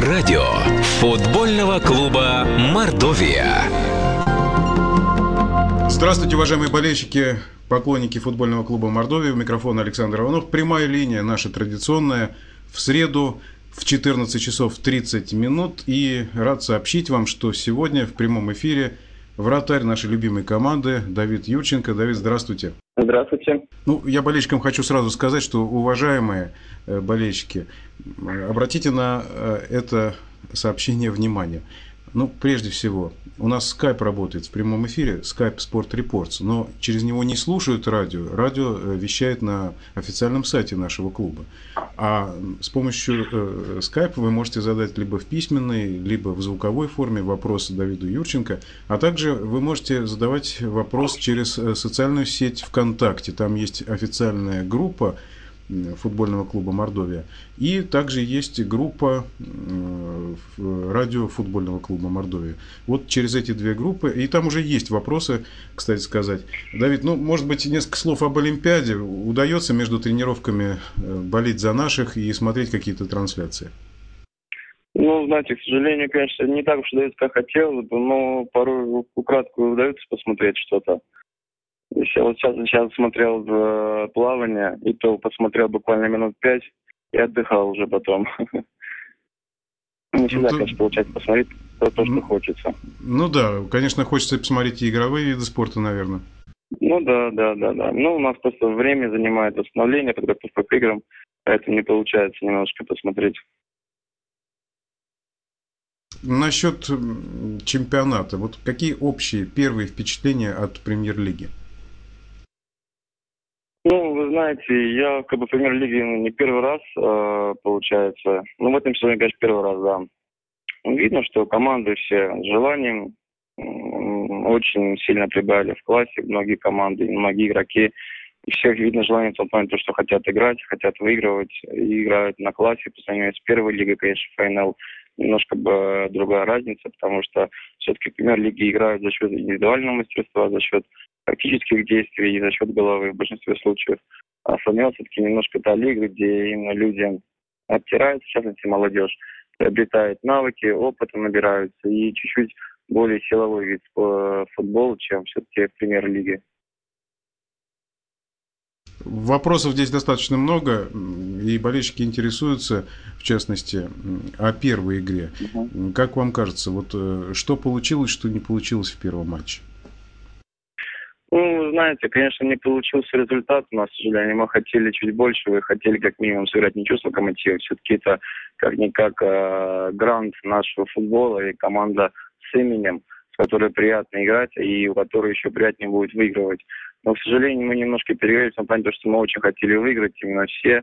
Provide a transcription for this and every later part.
Радио футбольного клуба «Мордовия». Здравствуйте, уважаемые болельщики, поклонники футбольного клуба «Мордовия». У микрофона Александр Иванов. Прямая линия наша традиционная. В среду в 14 часов 30 минут. И рад сообщить вам, что сегодня в прямом эфире вратарь нашей любимой команды Давид Юрченко. Давид, здравствуйте. Здравствуйте. Ну, я болельщикам хочу сразу сказать, что, уважаемые э, болельщики, обратите на э, это сообщение внимание. Ну, прежде всего, у нас Skype работает в прямом эфире, Skype Sport Reports, но через него не слушают радио. Радио э, вещает на официальном сайте нашего клуба. А с помощью э, Skype вы можете задать либо в письменной, либо в звуковой форме вопросы Давиду Юрченко, а также вы можете задавать вопрос через э, социальную сеть ВКонтакте. Там есть официальная группа, футбольного клуба Мордовия. И также есть группа радио футбольного клуба Мордовия. Вот через эти две группы. И там уже есть вопросы, кстати сказать. Давид, ну, может быть, несколько слов об Олимпиаде. Удается между тренировками э, болеть за наших и смотреть какие-то трансляции? Ну, знаете, к сожалению, конечно, не так уж удается, как хотелось бы, но порой украдку удается посмотреть что-то. Еще вот сейчас, сейчас смотрел в плавание, и то посмотрел буквально минут пять и отдыхал уже потом. Не всегда, ну, конечно, получается посмотреть то, то, что хочется. Ну да, конечно, хочется посмотреть и игровые виды спорта, наверное. Ну да, да, да, да. Ну, у нас просто время занимает восстановление, подготовка к играм, поэтому не получается немножко посмотреть. Насчет чемпионата, вот какие общие первые впечатления от премьер-лиги? Ну, вы знаете, я как бы в премьер-лиге ну, не первый раз, э, получается. Ну, в этом сезоне, конечно, первый раз, да. Видно, что команды все с желанием очень сильно прибавили в классе, многие команды, многие игроки. И всех видно желание в том плане, то, что хотят играть, хотят выигрывать, и играют на классе по сравнению с первой лигой, конечно, ФНЛ немножко бы другая разница, потому что все-таки премьер-лиги играют за счет индивидуального мастерства, за счет практических действий и за счет головы в большинстве случаев. А ФНЛ все-таки немножко та лига, где именно люди обтираются, в частности молодежь, приобретает навыки, опыта набираются и чуть-чуть более силовой вид футбола, чем все-таки в премьер-лиге. Вопросов здесь достаточно много, и болельщики интересуются, в частности, о первой игре. Угу. Как вам кажется, вот э, что получилось, что не получилось в первом матче? Ну, знаете, конечно, не получился результат у нас, к сожалению. Мы хотели чуть больше, вы хотели как минимум сыграть ничего с Локомотивом. Все-таки это как-никак э, грант нашего футбола и команда с именем, с которой приятно играть и у которой еще приятнее будет выигрывать. Но, к сожалению, мы немножко перегрелись в том плане, что мы очень хотели выиграть, именно все,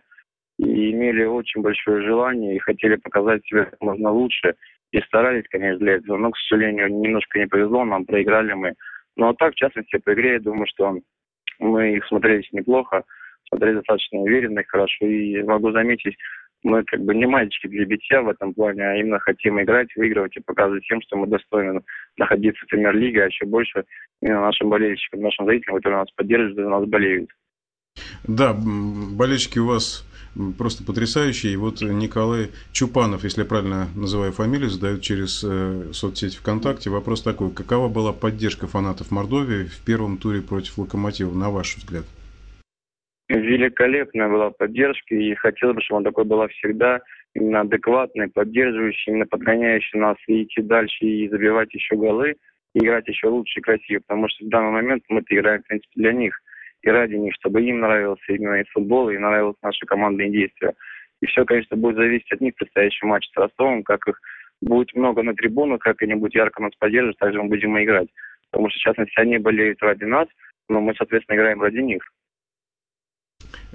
и имели очень большое желание, и хотели показать себя как можно лучше, и старались, конечно, для этого. Но, к сожалению, немножко не повезло, нам проиграли мы. Ну, а так, в частности, по игре, я думаю, что мы их смотрелись неплохо, смотрели достаточно уверенно и хорошо. И могу заметить, мы как бы не мальчики для битья в этом плане, а именно хотим играть, выигрывать и показывать тем, что мы достойны находиться в премьер-лиге, а еще больше именно нашим болельщикам, нашим зрителям, которые нас поддерживают и нас болеют. Да, болельщики у вас просто потрясающие. И вот Николай Чупанов, если я правильно называю фамилию, задает через э, соцсеть ВКонтакте вопрос такой. Какова была поддержка фанатов Мордовии в первом туре против Локомотива, на ваш взгляд? Великолепная была поддержка, и хотелось бы, чтобы она такой была всегда, именно адекватной, поддерживающей, именно подгоняющей нас и идти дальше, и забивать еще голы, и играть еще лучше и красиво, потому что в данный момент мы играем, в принципе, для них, и ради них, чтобы им нравился именно и футбол, и нравилось наши командные действия. И все, конечно, будет зависеть от них в предстоящем матче с Ростовом, как их будет много на трибунах, как они будут ярко нас поддерживать, также мы будем играть. Потому что, в частности, они болеют ради нас, но мы, соответственно, играем ради них.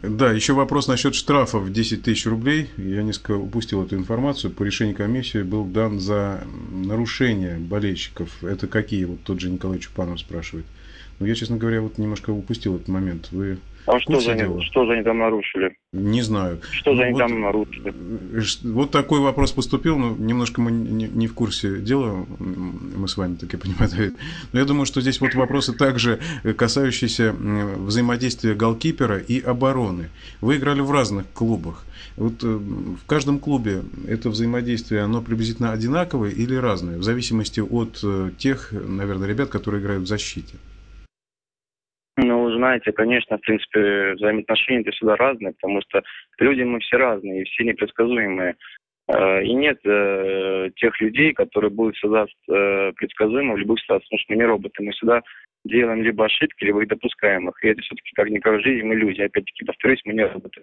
Да, еще вопрос насчет штрафа в 10 тысяч рублей. Я несколько упустил эту информацию. По решению комиссии был дан за нарушение болельщиков. Это какие? Вот тот же Николай Чупанов спрашивает. Но я, честно говоря, вот немножко упустил этот момент. Вы А что же, они, что же они там нарушили? Не знаю. Что же ну, они вот, там нарушили? Вот такой вопрос поступил, но немножко мы не, не в курсе дела, мы с вами, так я понимаю, Но я думаю, что здесь вот вопросы также касающиеся взаимодействия голкипера и обороны. Вы играли в разных клубах. Вот э, в каждом клубе это взаимодействие, оно приблизительно одинаковое или разное, в зависимости от э, тех, наверное, ребят, которые играют в защите? Знаете, конечно, в принципе, взаимоотношения это всегда разные, потому что люди мы все разные, и все непредсказуемые. Э, и нет э, тех людей, которые будут всегда э, предсказуемы в любых ситуациях, потому что мы не роботы, мы всегда делаем либо ошибки, либо их допускаем их. И это все-таки как-никак жизнь, мы люди. Опять-таки, повторюсь, мы не роботы.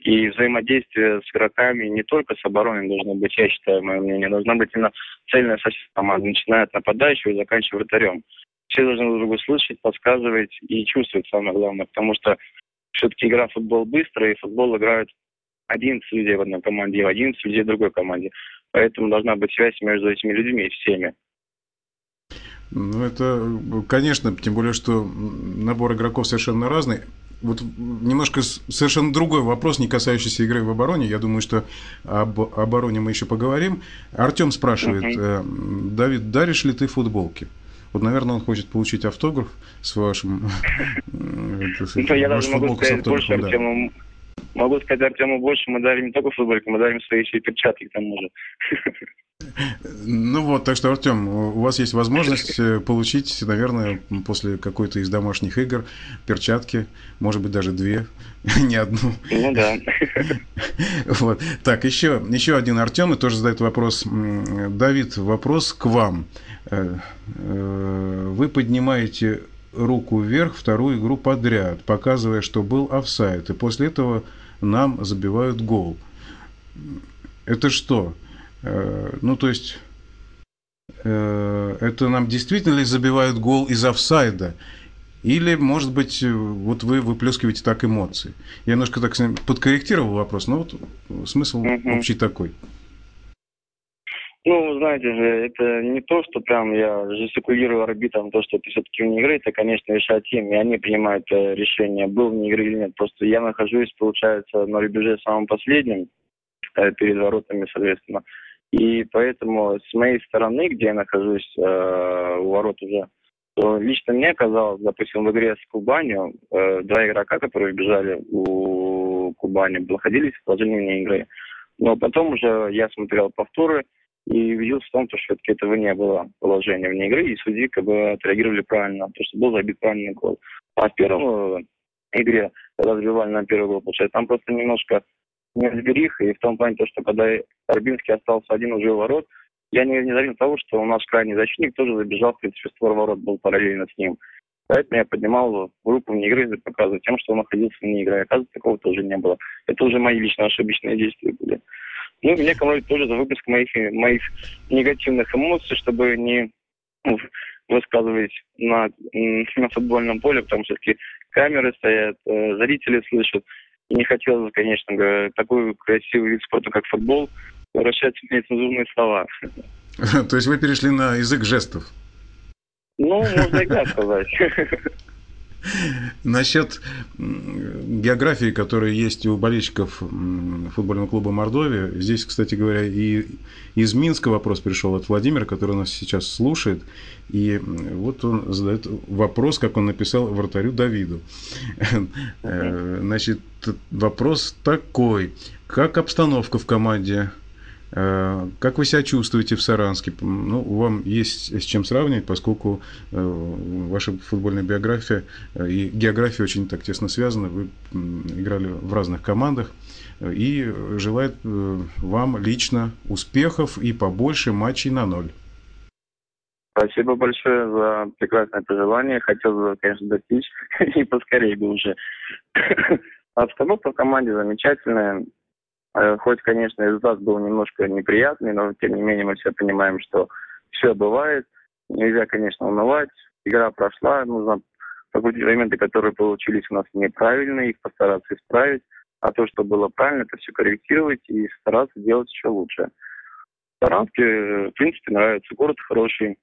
И взаимодействие с игроками не только с обороной должно быть, я считаю, мое мнение, должна быть именно цельная система, начиная от нападающего и заканчивая вратарем. Все должны друг друга слышать, подсказывать и чувствовать, самое главное, потому что все-таки игра в футбол быстрая, и футбол играют 11 людей в одной команде и 11 людей в другой команде. Поэтому должна быть связь между этими людьми и всеми. Ну, это, конечно, тем более, что набор игроков совершенно разный вот немножко совершенно другой вопрос, не касающийся игры в обороне. Я думаю, что об обороне мы еще поговорим. Артем спрашивает, uh-huh. Давид, даришь ли ты футболки? Вот, наверное, он хочет получить автограф с вашим... Ну, я даже могу сказать больше, Артему, могу сказать Артему больше, мы дарим не только футболки, мы дарим свои еще и перчатки к тому же. Ну вот, так что, Артем, у вас есть возможность э, получить, наверное, после какой-то из домашних игр перчатки, может быть, даже две, не одну. Ну да. Вот. Так, еще, еще один Артем, и тоже задает вопрос. Давид, вопрос к вам. Э, э, вы поднимаете руку вверх вторую игру подряд, показывая, что был офсайд, и после этого нам забивают гол. Это что? Э, ну, то есть, э, это нам действительно ли забивают гол из офсайда? Или, может быть, вот вы выплескиваете так эмоции? Я немножко так подкорректировал вопрос, но вот смысл mm-hmm. общий такой. Ну, знаете же, это не то, что прям я жестикулирую арбитром, то, что это все-таки вне игры, это, конечно, решать им, и они принимают э, решение, был вне игры или нет. Просто я нахожусь, получается, на рубеже самым последним, перед воротами, соответственно. И поэтому с моей стороны, где я нахожусь э, у ворот уже, то лично мне казалось, допустим, в игре с Кубанью, э, два игрока, которые бежали у Кубани, находились в положении вне игры. Но потом уже я смотрел повторы и убедился в том, что этого не было положения вне игры, и судьи как бы отреагировали правильно, то что был забит правильный гол. А в первом э, игре, когда забивали на первый гол, получается, там просто немножко неразбериха, и в том плане, то, что когда Арбинский остался один уже у ворот, я не, не того, что у нас крайний защитник тоже забежал, в принципе, створ ворот был параллельно с ним. Поэтому я поднимал группу вне игры, показывать тем, что он находился вне игры. Оказывается, такого тоже не было. Это уже мои личные ошибочные действия были. Ну, мне командует тоже за выпуск моих, моих негативных эмоций, чтобы не высказывать на, на футбольном поле, потому что все-таки камеры стоят, э, зрители слышат. И не хотелось конечно, такой красивый вид спорта, как футбол, превращать в нецензурные слова. То есть вы перешли на язык жестов? Ну, можно и так сказать. Насчет географии, которая есть у болельщиков футбольного клуба Мордовия, здесь, кстати говоря, и из Минска вопрос пришел от Владимира, который нас сейчас слушает. И вот он задает вопрос, как он написал вратарю Давиду. Э, значит, вопрос такой. Как обстановка в команде? Э, как вы себя чувствуете в Саранске? Ну, вам есть с чем сравнивать, поскольку э, ваша футбольная биография э, и география очень так тесно связаны. Вы играли в разных командах. И желает вам лично успехов и побольше матчей на ноль. Спасибо большое за прекрасное пожелание. Хотел бы, конечно, достичь и поскорее бы уже. Обстановка в команде замечательная. Э, хоть, конечно, результат был немножко неприятный, но тем не менее мы все понимаем, что все бывает. Нельзя, конечно, унывать. Игра прошла, нужно какие-то моменты, которые получились у нас неправильные, их постараться исправить. А то, что было правильно, это все корректировать и стараться делать еще лучше. Саранске, в принципе, нравится. Город хороший,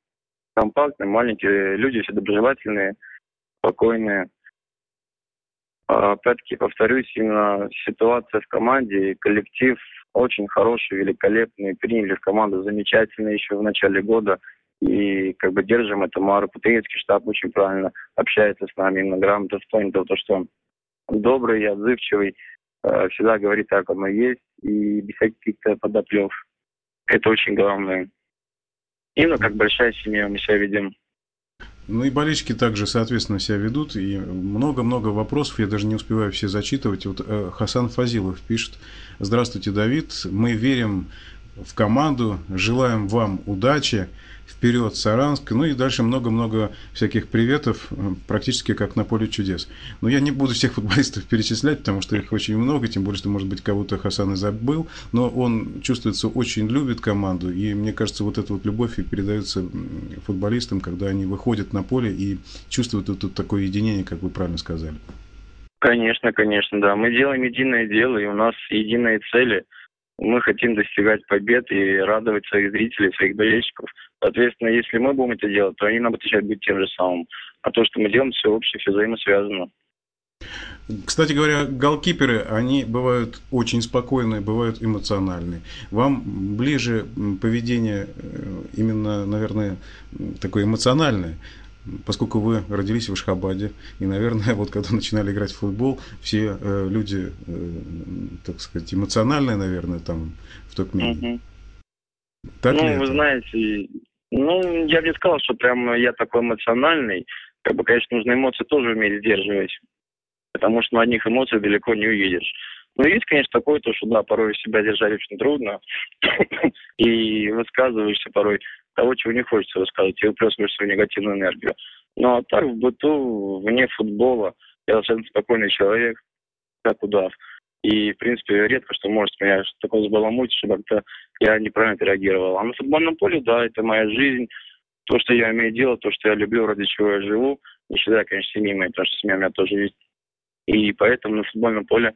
компактный, маленький, люди все доброжелательные, спокойные. Опять-таки, повторюсь, именно ситуация в команде, коллектив очень хороший, великолепный, приняли в команду замечательно еще в начале года. И как бы держим это. Мару Путеецкий штаб очень правильно общается с нами, именно грамотно в того, что он добрый, отзывчивый, э, всегда говорит так, оно есть, и без каких-то подоплев. Это очень главное. Именно как большая семья мы себя ведем. Ну и болельщики также, соответственно, себя ведут. И много-много вопросов, я даже не успеваю все зачитывать. Вот э, Хасан Фазилов пишет. Здравствуйте, Давид. Мы верим в команду, желаем вам удачи вперед, Саранск. Ну и дальше много-много всяких приветов, э, практически как на поле чудес. Но я не буду всех футболистов перечислять, потому что их очень много, тем более, что, может быть, кого-то Хасан и забыл. Но он чувствуется, очень любит команду. И мне кажется, вот эта вот любовь и передается футболистам, когда они выходят на поле и чувствуют вот тут такое единение, как вы правильно сказали. Конечно, конечно, да. Мы делаем единое дело, и у нас единые цели – мы хотим достигать побед и радовать своих зрителей, своих болельщиков. Соответственно, если мы будем это делать, то они нам отвечать будут тем же самым. А то, что мы делаем, все общее, все взаимосвязано. Кстати говоря, голкиперы, они бывают очень спокойные, бывают эмоциональные. Вам ближе поведение э, именно, наверное, такое эмоциональное поскольку вы родились в Ашхабаде, и, наверное, вот когда начинали играть в футбол, все э, люди, э, так сказать, эмоциональные, наверное, там в Туркмении. Угу. Так ну, вы это? знаете, ну, я бы не сказал, что прям я такой эмоциональный. Как бы, конечно, нужно эмоции тоже уметь сдерживать, потому что на одних эмоциях далеко не уедешь. Но есть, конечно, такое, то, что, да, порой себя держать очень трудно, и высказываешься порой того, чего не хочется рассказывать, и выплескиваешь свою негативную энергию. Ну а так в быту, вне футбола, я достаточно спокойный человек, как удав. И, в принципе, редко что может меня такое забаламутить, что как-то я неправильно реагировал. А на футбольном поле, да, это моя жизнь, то, что я умею делать, то, что я люблю, ради чего я живу, не считая, конечно, семьи моей, потому что семья у меня тоже есть. И поэтому на футбольном поле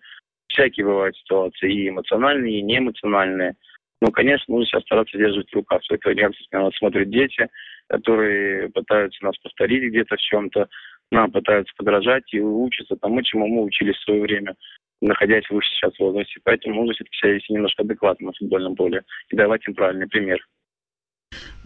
всякие бывают ситуации, и эмоциональные, и неэмоциональные. Ну, конечно, нужно сейчас стараться держать в руках. Все это реакции нас смотрят дети, которые пытаются нас повторить где-то в чем-то, нам пытаются подражать и учатся тому, чему мы учились в свое время, находясь выше сейчас возрасте. Поэтому нужно все-таки себя вести немножко адекватно на футбольном поле и давать им правильный пример.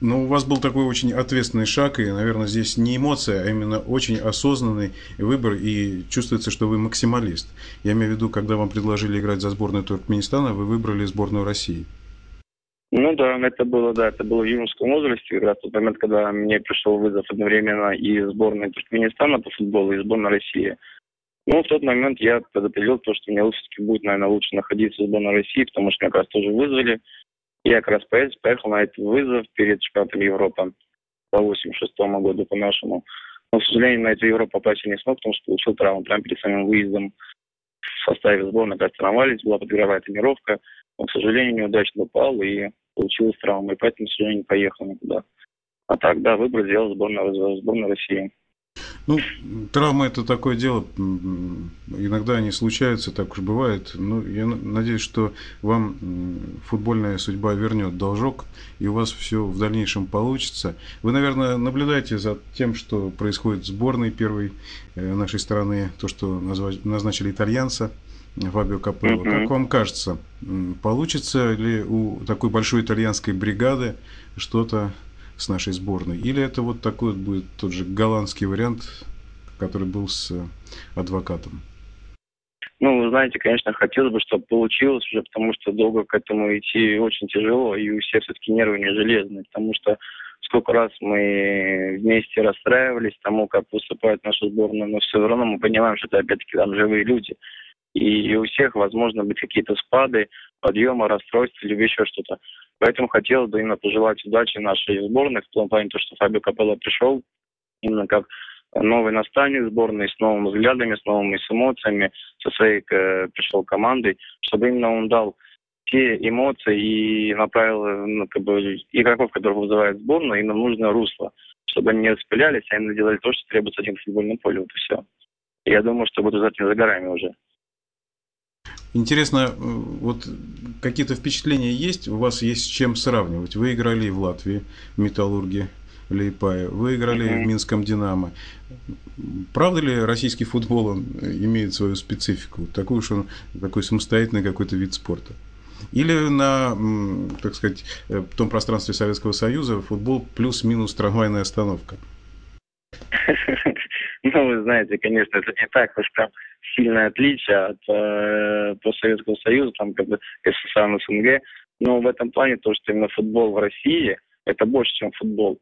Ну, у вас был такой очень ответственный шаг, и, наверное, здесь не эмоция, а именно очень осознанный выбор, и чувствуется, что вы максималист. Я имею в виду, когда вам предложили играть за сборную Туркменистана, вы выбрали сборную России. Ну да, это было, да, это было в юношеском возрасте, раз в тот момент, когда мне пришел вызов одновременно и сборной Туркменистана по футболу, и сборной России. Ну, в тот момент я предопределил то, что мне все-таки будет, наверное, лучше находиться в сборной России, потому что меня как раз тоже вызвали. Я как раз поехал на этот вызов перед чемпионатом Европы по 86 году по нашему. Но, к сожалению, на эту Европу попасть я не смог, потому что получил травму прямо перед самым выездом. В составе сборной как травмовались, была подгровая тренировка. Но, к сожалению, неудачно упал и получилась травма, и поэтому, сожалению, не поехал никуда. А так, да, выбор сделал сборную, сборную России. Ну, травма это такое дело, иногда они случаются, так уж бывает. Ну, я надеюсь, что вам футбольная судьба вернет должок, и у вас все в дальнейшем получится. Вы, наверное, наблюдаете за тем, что происходит в сборной первой э, нашей страны, то, что назначили итальянца Фабио Капелло. Mm-hmm. Как вам кажется, получится ли у такой большой итальянской бригады что-то с нашей сборной? Или это вот такой вот будет тот же голландский вариант, который был с э, адвокатом? Ну, вы знаете, конечно, хотелось бы, чтобы получилось уже, потому что долго к этому идти очень тяжело, и у всех все-таки нервы не железные, потому что сколько раз мы вместе расстраивались тому, как выступает наша сборная, но все равно мы понимаем, что это опять-таки там живые люди и у всех, возможно, быть какие-то спады, подъемы, расстройства или еще что-то. Поэтому хотелось бы именно пожелать удачи нашей сборной, в том плане, то, что Фабио Капелло пришел именно как новый наставник сборной, с новыми взглядами, с новыми с эмоциями, со своей э, пришел командой, чтобы именно он дал те эмоции и направил ну, как бы, игроков, которые вызывают сборную, именно нужное русло, чтобы они не распылялись, а именно делали то, что требуется один футбольном поле, вот и все. Я думаю, что будет не за горами уже. Интересно, э, вот какие-то впечатления есть? У вас есть с чем сравнивать? Вы играли в Латвии, в Металлурге, Лейпая, вы играли mm-hmm. в Минском «Динамо». Правда ли российский футбол он имеет свою специфику? Такую, что он такой самостоятельный какой-то вид спорта? Или на, так сказать, э, в том пространстве Советского Союза футбол плюс-минус трамвайная остановка? Ну, вы знаете, конечно, это не так уж прям сильное отличие от э, Советского Союза, там, как бы, СССР, СНГ. Но в этом плане то, что именно футбол в России, это больше, чем футбол.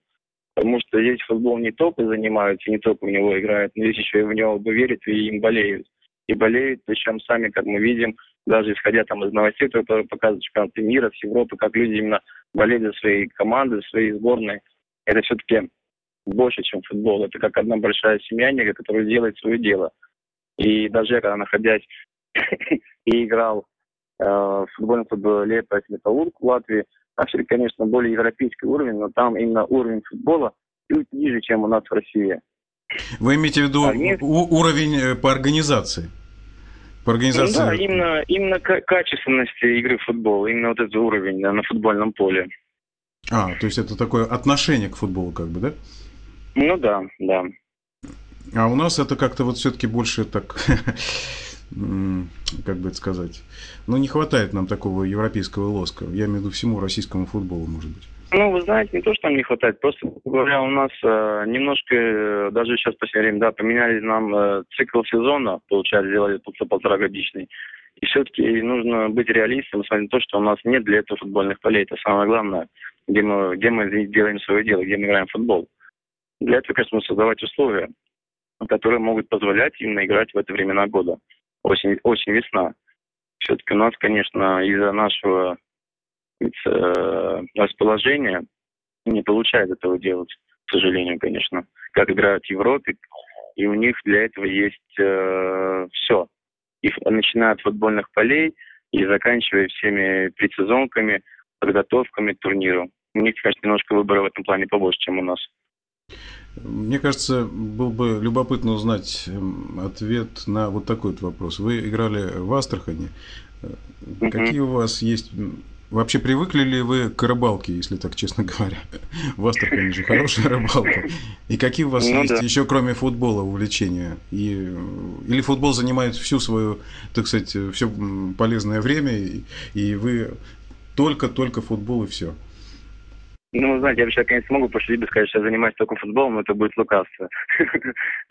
Потому что здесь футбол не только занимаются, не только в него играют, но здесь еще и в него верят и им болеют. И болеют, причем сами, как мы видим, даже исходя там из новостей, которые показывают чемпионаты мира, с Европы, как люди именно болеют за свои команды, за свои сборные. Это все-таки больше, чем футбол. Это как одна большая семья, которая делает свое дело. И даже я, когда находясь и играл э, в футбольном клубе Лепас Металлург в Латвии, все конечно, более европейский уровень, но там именно уровень футбола чуть ниже, чем у нас в России. Вы имеете в виду Они... уровень э, по организации? По организации... Да, именно, именно качественности игры в футбол, именно вот этот уровень да, на футбольном поле. А, то есть это такое отношение к футболу, как бы, да? Ну да, да. А у нас это как-то вот все-таки больше так, как бы это сказать, ну не хватает нам такого европейского лоска. Я имею в виду всему российскому футболу, может быть. Ну, вы знаете, не то, что нам не хватает, просто говоря, у нас э, немножко, э, даже сейчас в последнее время, да, поменяли нам э, цикл сезона, получается, сделали полтора, годичный. И все-таки нужно быть реалистом, смотреть на то, что у нас нет для этого футбольных полей. Это самое главное, где мы, где мы делаем свое дело, где мы играем в футбол. Для этого, конечно, создавать условия, которые могут позволять именно играть в это времена года. Осень, осень весна. Все-таки у нас, конечно, из-за нашего э, расположения не получается этого делать, к сожалению, конечно. Как играют в Европе, и у них для этого есть э, все. И начиная от футбольных полей и заканчивая всеми предсезонками, подготовками к турниру. У них, конечно, немножко выбора в этом плане побольше, чем у нас. Мне кажется, было бы любопытно узнать эм, ответ на вот такой вот вопрос. Вы играли в Астрахани. Mm-hmm. Какие у вас есть... Вообще привыкли ли вы к рыбалке, если так честно говоря? В Астрахани же хорошая рыбалка. И какие у вас ну, есть да. еще, кроме футбола, увлечения? И, или футбол занимает всю свою, так сказать, все полезное время, и, и вы только-только футбол и все? Ну, знаете, я вообще, конечно, могу пошутить и сказать, что я занимаюсь только футболом, но это будет лукавство.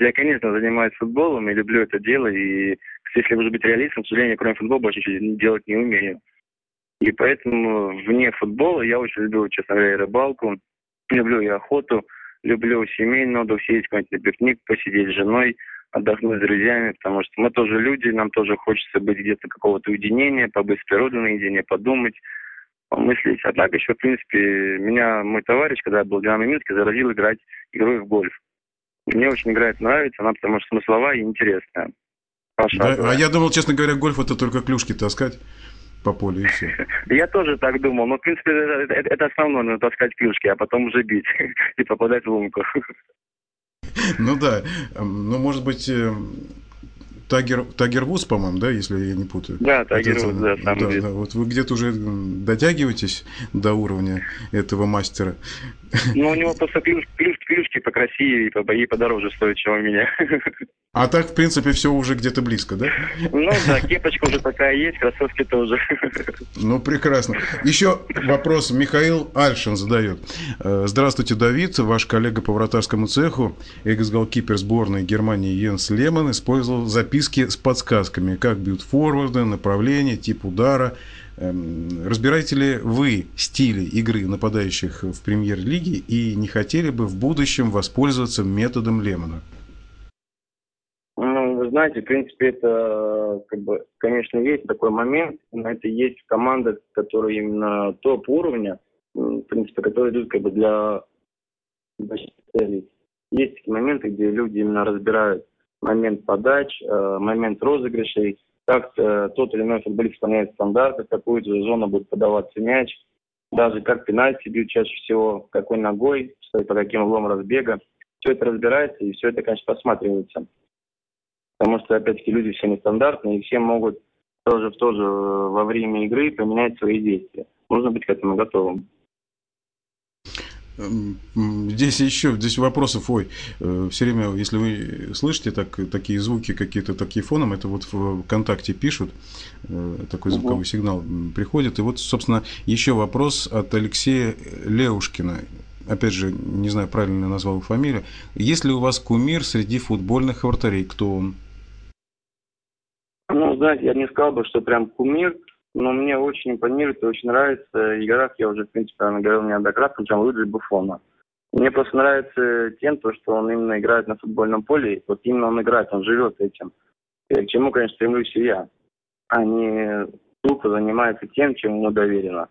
я, конечно, занимаюсь футболом и люблю это дело, и если уже быть реалистом, к сожалению, кроме футбола больше ничего делать не умею. И поэтому вне футбола я очень люблю, честно говоря, рыбалку, люблю и охоту, люблю семейный отдых, съездить какой-нибудь на пикник, посидеть с женой, отдохнуть с друзьями, потому что мы тоже люди, нам тоже хочется быть где-то какого-то уединения, побыть с природой наедине, подумать, помыслить. Однако еще, в принципе, меня мой товарищ, когда я был в Динамо Минске, заразил играть игрой в гольф. Мне очень играет нравится, она потому что смысловая и интересная. Да, а я думал, честно говоря, гольф это только клюшки таскать по полю и все. Я тоже так думал, но в принципе это, это, это основное, надо таскать клюшки, а потом уже бить и попадать в лунку. Ну да, ну может быть э, Тагер, Тагер Вуз, по-моему, да, если я не путаю. Да, Тагер Вуз, да, сам да, да, Вот вы где-то уже дотягиваетесь до уровня этого мастера. Ну, у него просто клюш, клюш, клюшки покрасивее и, по, и подороже стоят, чем у меня. А так, в принципе, все уже где-то близко, да? Ну да, кепочка уже такая есть, кроссовки тоже. Ну, прекрасно. Еще вопрос Михаил Альшин задает. Э, здравствуйте, Давид. Ваш коллега по вратарскому цеху, экс-голкипер сборной Германии Йенс Лемон, использовал записки с подсказками, как бьют форварды, направление, тип удара. Эм, разбираете ли вы стили игры нападающих в премьер-лиге и не хотели бы в будущем воспользоваться методом Лемона? знаете, в принципе, это, как бы, конечно, есть такой момент, но это есть команда, которая именно топ уровня, в принципе, которые идут как бы для целей. Есть такие моменты, где люди именно разбирают момент подач, э, момент розыгрышей, как э, тот или иной футболист исполняет стандарты, какую же зону будет подаваться мяч, даже как пенальти бьют чаще всего, какой ногой, по каким углом разбега. Все это разбирается, и все это, конечно, посматривается. Потому что, опять-таки, люди все нестандартные, и все могут тоже в тоже во время игры поменять свои действия. Нужно быть к этому готовым. Здесь еще, здесь вопросов, ой, э, все время, если вы слышите так, такие звуки, какие-то такие фоном, это вот в ВКонтакте пишут, э, такой звуковой сигнал приходит. И вот, собственно, еще вопрос от Алексея Леушкина. Опять же, не знаю, правильно назвал фамилию. Есть ли у вас кумир среди футбольных вратарей? Кто он? Ну, знаете, я не сказал бы, что прям кумир, но мне очень импонирует и очень нравится игрок, я уже, в принципе, говорил неоднократно, Джан Луиджи Буфона. Мне просто нравится тем, то, что он именно играет на футбольном поле, вот именно он играет, он живет этим. И к чему, конечно, стремлюсь и я, а не тупо занимается тем, чем ему доверено.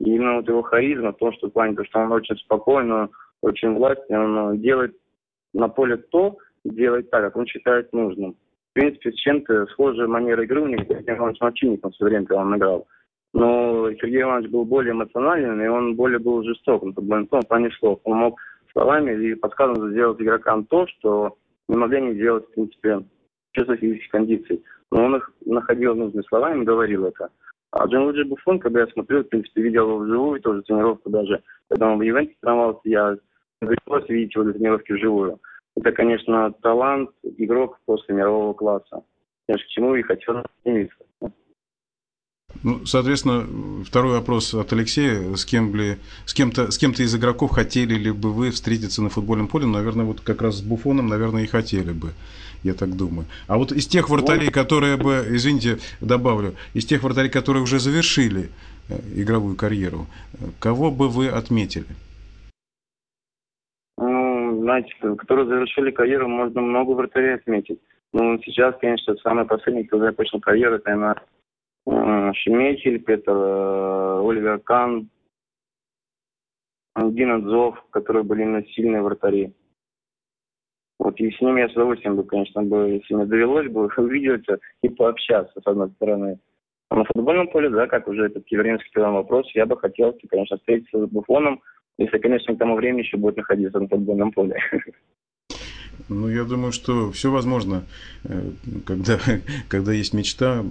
И именно вот его харизма, то, что в плане, то, что он очень спокойно, очень властный, он делает на поле то, делает так, как он считает нужным в принципе, с чем-то схожая манера игры у них Сергей Иванович Мочинником все время, когда он играл. Но Сергей Иванович был более эмоциональный, и он более был жестоким, в в плане слов. Он мог словами или подсказом сделать игрокам то, что не могли они сделать, в принципе, чувство физических кондиций. Но он их находил нужными словами и говорил это. А Джон Луиджи Буфон, когда я смотрел, в принципе, видел его вживую, тоже тренировку даже, когда он в Ювенте тренировался, я довелось видеть его тренировки вживую это, конечно, талант, игрок после мирового класса. Я же к чему и хотел стремиться. Ну, соответственно, второй вопрос от Алексея. С, кем ли, с, кем-то, с кем-то из игроков хотели ли бы вы встретиться на футбольном поле? Наверное, вот как раз с Буфоном, наверное, и хотели бы, я так думаю. А вот из тех вратарей, которые бы, извините, добавлю, из тех вратарей, которые уже завершили э, игровую карьеру, кого бы вы отметили? Знаете, которые завершили карьеру, можно много вратарей отметить. Ну, сейчас, конечно, самый последний, кто закончил карьеру, это, наверное, Шемечель, Петр, э, Оливер Кан, Дина Дзов, которые были именно сильные вратари. Вот и с ними я с удовольствием бы, конечно, бы, если мне довелось бы увидеться и пообщаться, с одной стороны. А на футбольном поле, да, как уже этот Евремский сказал вопрос, я бы хотел, конечно, встретиться с Буфоном, если, конечно, к тому времени еще будет находиться на футбольном поле. Ну, я думаю, что все возможно, э, когда, когда есть мечта,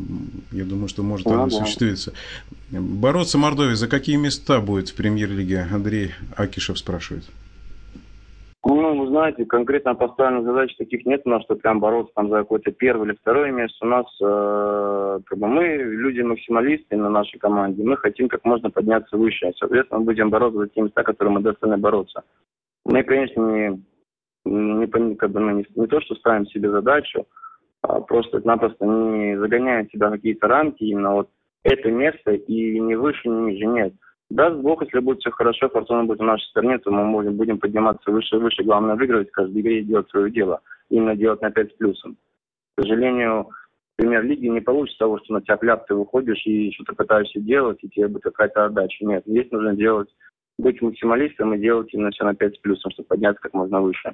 я думаю, что может она осуществиться. Бороться Мордовия за какие места будет в премьер-лиге? Андрей Акишев спрашивает. Ну, вы знаете, конкретно поставленных задач таких нет у нас, что прям бороться там за какое-то первое или второе место. У нас, э, как бы мы люди максималисты на нашей команде, мы хотим как можно подняться выше. Соответственно, мы будем бороться за те места, которые мы достойны бороться. Мы, конечно, не, не, как бы, ну, не, не то, что ставим себе задачу, а просто-напросто не загоняем себя в какие-то рамки, именно вот это место и не выше, ни ниже нет. Даст Бог, если будет все хорошо, фортуна будет в нашей стороне, то мы можем, будем подниматься выше и выше. Главное выигрывать в каждой игре и делать свое дело. Именно делать на 5 с плюсом. К сожалению, в премьер-лиге не получится того, что на тяп-ляп ты выходишь и что-то пытаешься делать, и тебе будет какая-то отдача. Нет, здесь нужно делать, быть максималистом и делать именно все на 5 с плюсом, чтобы подняться как можно выше.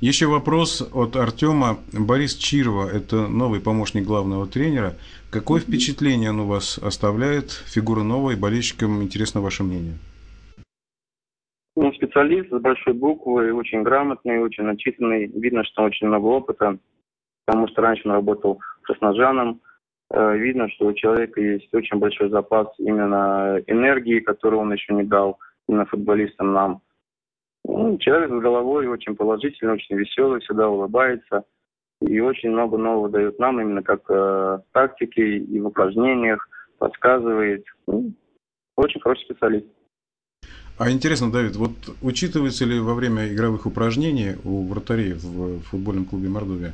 Еще вопрос от Артема. Борис Чирова, это новый помощник главного тренера. Какое впечатление он у вас оставляет? Фигура новая, болельщикам интересно ваше мнение. Ну, специалист с большой буквы, очень грамотный, очень начитанный. Видно, что очень много опыта, потому что раньше он работал красножаном. Э, видно, что у человека есть очень большой запас именно энергии, которую он еще не дал именно футболистам нам. Ну, человек с головой очень положительный, очень веселый, всегда улыбается. И очень много нового дает нам именно как э, в тактике и в упражнениях, подсказывает. Ну, очень хороший специалист. А интересно, Давид, вот учитывается ли во время игровых упражнений у вратарей в футбольном клубе Мордовия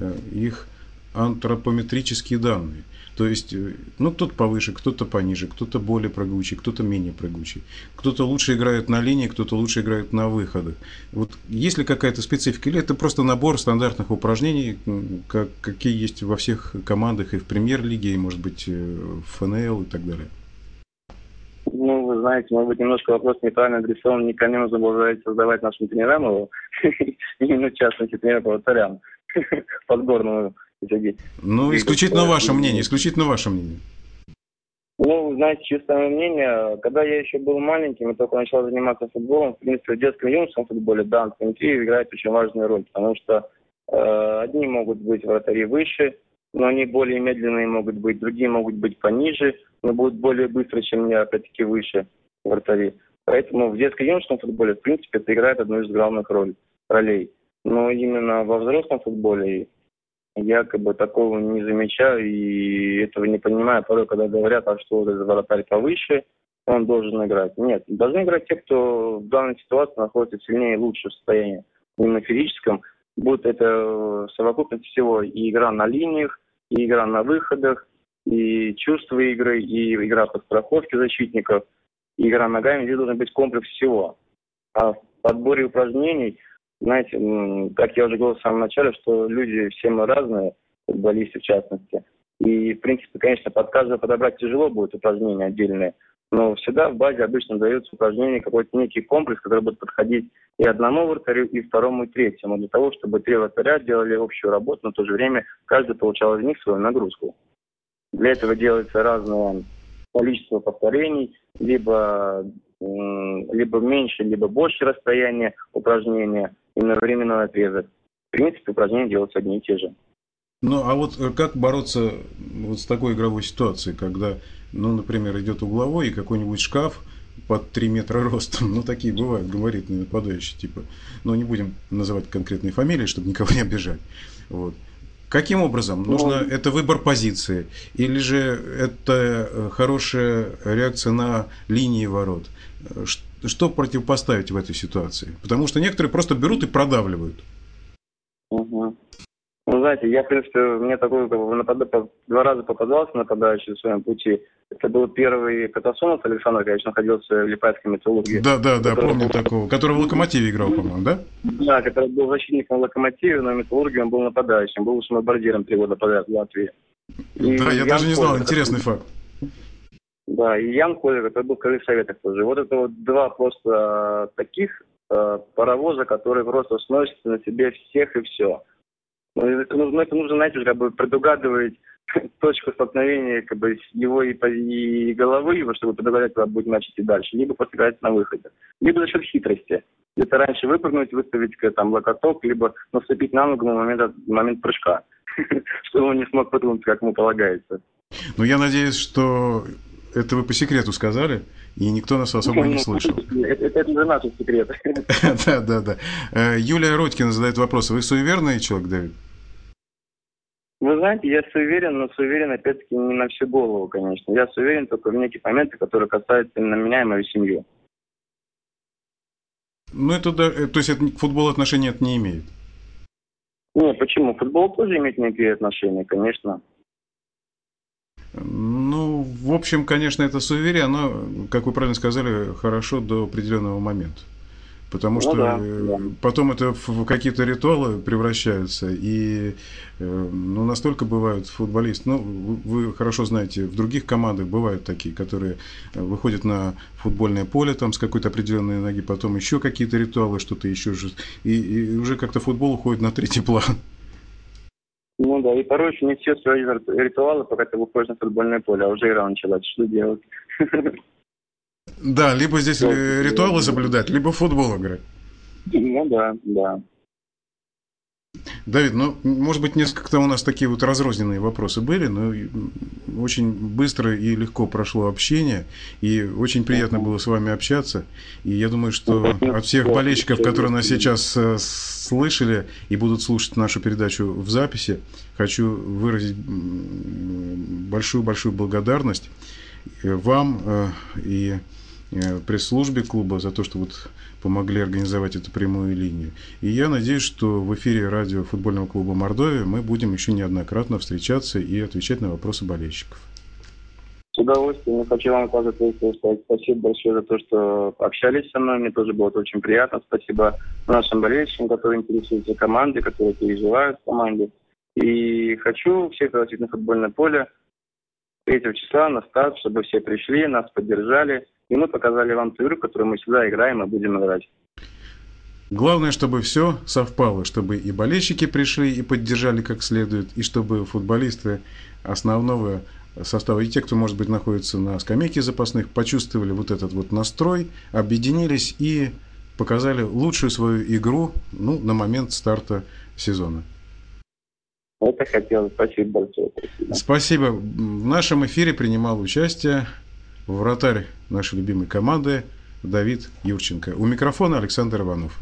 э, их антропометрические данные? То есть, э, ну, кто-то повыше, кто-то пониже, кто-то более прыгучий, кто-то менее прыгучий. Кто-то лучше играет на линии, кто-то лучше играет на выходах. Вот есть ли какая-то специфика, или это просто набор стандартных упражнений, как, какие есть во всех командах и в премьер-лиге, и, может быть, э, в ФНЛ и так далее? Ну, вы знаете, может быть, немножко вопрос неправильно адресован. Не ко мне нужно было нашим тренерам его, именно в частности тренера по вратарям, подборную ну, исключительно ваше мнение, исключительно ваше мнение. Ну, знаете, чисто мое мнение, когда я еще был маленьким и только начал заниматься футболом, в принципе, в детском и юношеском футболе, да, антиметрия играет очень важную роль, потому что э, одни могут быть вратари выше, но они более медленные могут быть, другие могут быть пониже, но будут более быстро, чем я, опять-таки, выше вратари. Поэтому в детско-юношеском футболе, в принципе, это играет одну из главных роль, ролей. Но именно во взрослом футболе я как бы такого не замечаю и этого не понимаю. Порой, когда говорят, а что этот вратарь повыше, он должен играть. Нет, должны играть те, кто в данной ситуации находится сильнее и лучше в состоянии. Именно физическом. Будет это совокупность всего. И игра на линиях, и игра на выходах, и чувство игры, и игра по страховке защитников, и игра ногами. Здесь должен быть комплекс всего. А в подборе упражнений, знаете, как я уже говорил в самом начале, что люди все мы разные, футболисты в частности. И, в принципе, конечно, под каждого подобрать тяжело будет упражнения отдельные, но всегда в базе обычно дается упражнение, какой-то некий комплекс, который будет подходить и одному вратарю, и второму, и третьему, для того, чтобы три вратаря делали общую работу, но в то же время каждый получал из них свою нагрузку. Для этого делается разное количество повторений, либо, либо меньше, либо больше расстояние упражнения, именно временной отрезок. В принципе, упражнения делаются одни и те же. Ну, а вот э, как бороться вот с такой игровой ситуацией, когда, ну, например, идет угловой и какой-нибудь шкаф под 3 метра ростом, ну, такие бывают габаритные нападающие, типа, ну, не будем называть конкретные фамилии, чтобы никого не обижать, вот. Каким образом? Ну, Нужно это выбор позиции или же это э, хорошая реакция на линии ворот? Что противопоставить в этой ситуации? Потому что некоторые просто берут и продавливают. Знаете, я, в принципе, мне такой как бы, напад... два раза попадался нападающий в своем пути. Это был первый Катасонов Александр, конечно, находился в Липайской металлургии. Да, да, да, который... помню такого. Который в Локомотиве играл, по-моему, да? Да, который был защитником Локомотиве, но в металлургии он был нападающим. Был бомбардиром три года подряд в Латвии. И да, я Ян даже не знал, Колер, интересный это... факт. Да, и Ян Колер, который был в Крыльях Советах тоже. Вот это вот два просто таких э, паровоза, которые просто сносят на себе всех и все. Ну, это нужно, это нужно, знаете, как бы предугадывать точку столкновения как бы, его и, и головы, его, чтобы предугадать, куда будет матч идти дальше, либо посыграть на выходе. Либо за счет хитрости. Где-то раньше выпрыгнуть, выставить там локоток, либо наступить на ногу на момент, момент прыжка, чтобы он не смог подумать, как ему полагается. Ну, я надеюсь, что это вы по секрету сказали, и никто нас особо не слышал. Это, это же наши секреты. Да, да, да. Э, Юлия Родькина задает вопрос. Вы суеверный человек, Давид? Вы знаете, я суеверен, но суеверен, опять-таки, не на всю голову, конечно. Я суеверен только в некие моменты, которые касаются именно меня и мою семью. Ну, это да, э, то есть это к футболу отношения это не имеет? Нет, почему? Футбол тоже имеет некие отношения, конечно. Ну, в общем, конечно, это суеверие, оно, как вы правильно сказали, хорошо до определенного момента. Потому ну, что да, э, да. потом это в какие-то ритуалы превращаются. И э, ну, настолько бывают футболисты. Ну, вы хорошо знаете, в других командах бывают такие, которые э, выходят на футбольное поле там с какой-то определенной ноги, потом еще какие-то ритуалы, что-то еще. И, и уже как-то футбол уходит на третий план. Да, и порой еще не все свои ритуалы, пока ты выходишь на футбольное поле, а уже игра началась. Что делать? Да, либо здесь ритуалы соблюдать, либо в футбол играть. Ну да, да. Давид, ну, может быть, несколько у нас такие вот разрозненные вопросы были, но очень быстро и легко прошло общение, и очень приятно было с вами общаться. И я думаю, что от всех болельщиков, которые нас сейчас э, слышали и будут слушать нашу передачу в записи, хочу выразить большую-большую благодарность вам э, и э, пресс-службе клуба за то, что вот помогли организовать эту прямую линию. И я надеюсь, что в эфире радио футбольного клуба Мордовия мы будем еще неоднократно встречаться и отвечать на вопросы болельщиков. С удовольствием. Я хочу вам также сказать спасибо большое за то, что общались со мной. Мне тоже было очень приятно. Спасибо нашим болельщикам, которые интересуются командой, которые переживают в команде. И хочу всех пригласить на футбольное поле 3 числа на старт, чтобы все пришли, нас поддержали, и мы показали вам ту игру, которую мы всегда играем и будем играть. Главное, чтобы все совпало, чтобы и болельщики пришли и поддержали как следует, и чтобы футболисты основного состава, и те, кто, может быть, находится на скамейке запасных, почувствовали вот этот вот настрой, объединились и показали лучшую свою игру ну, на момент старта сезона. Это хотел. Спасибо большое. Спасибо. Спасибо. В нашем эфире принимал участие вратарь нашей любимой команды Давид Юрченко. У микрофона Александр Иванов.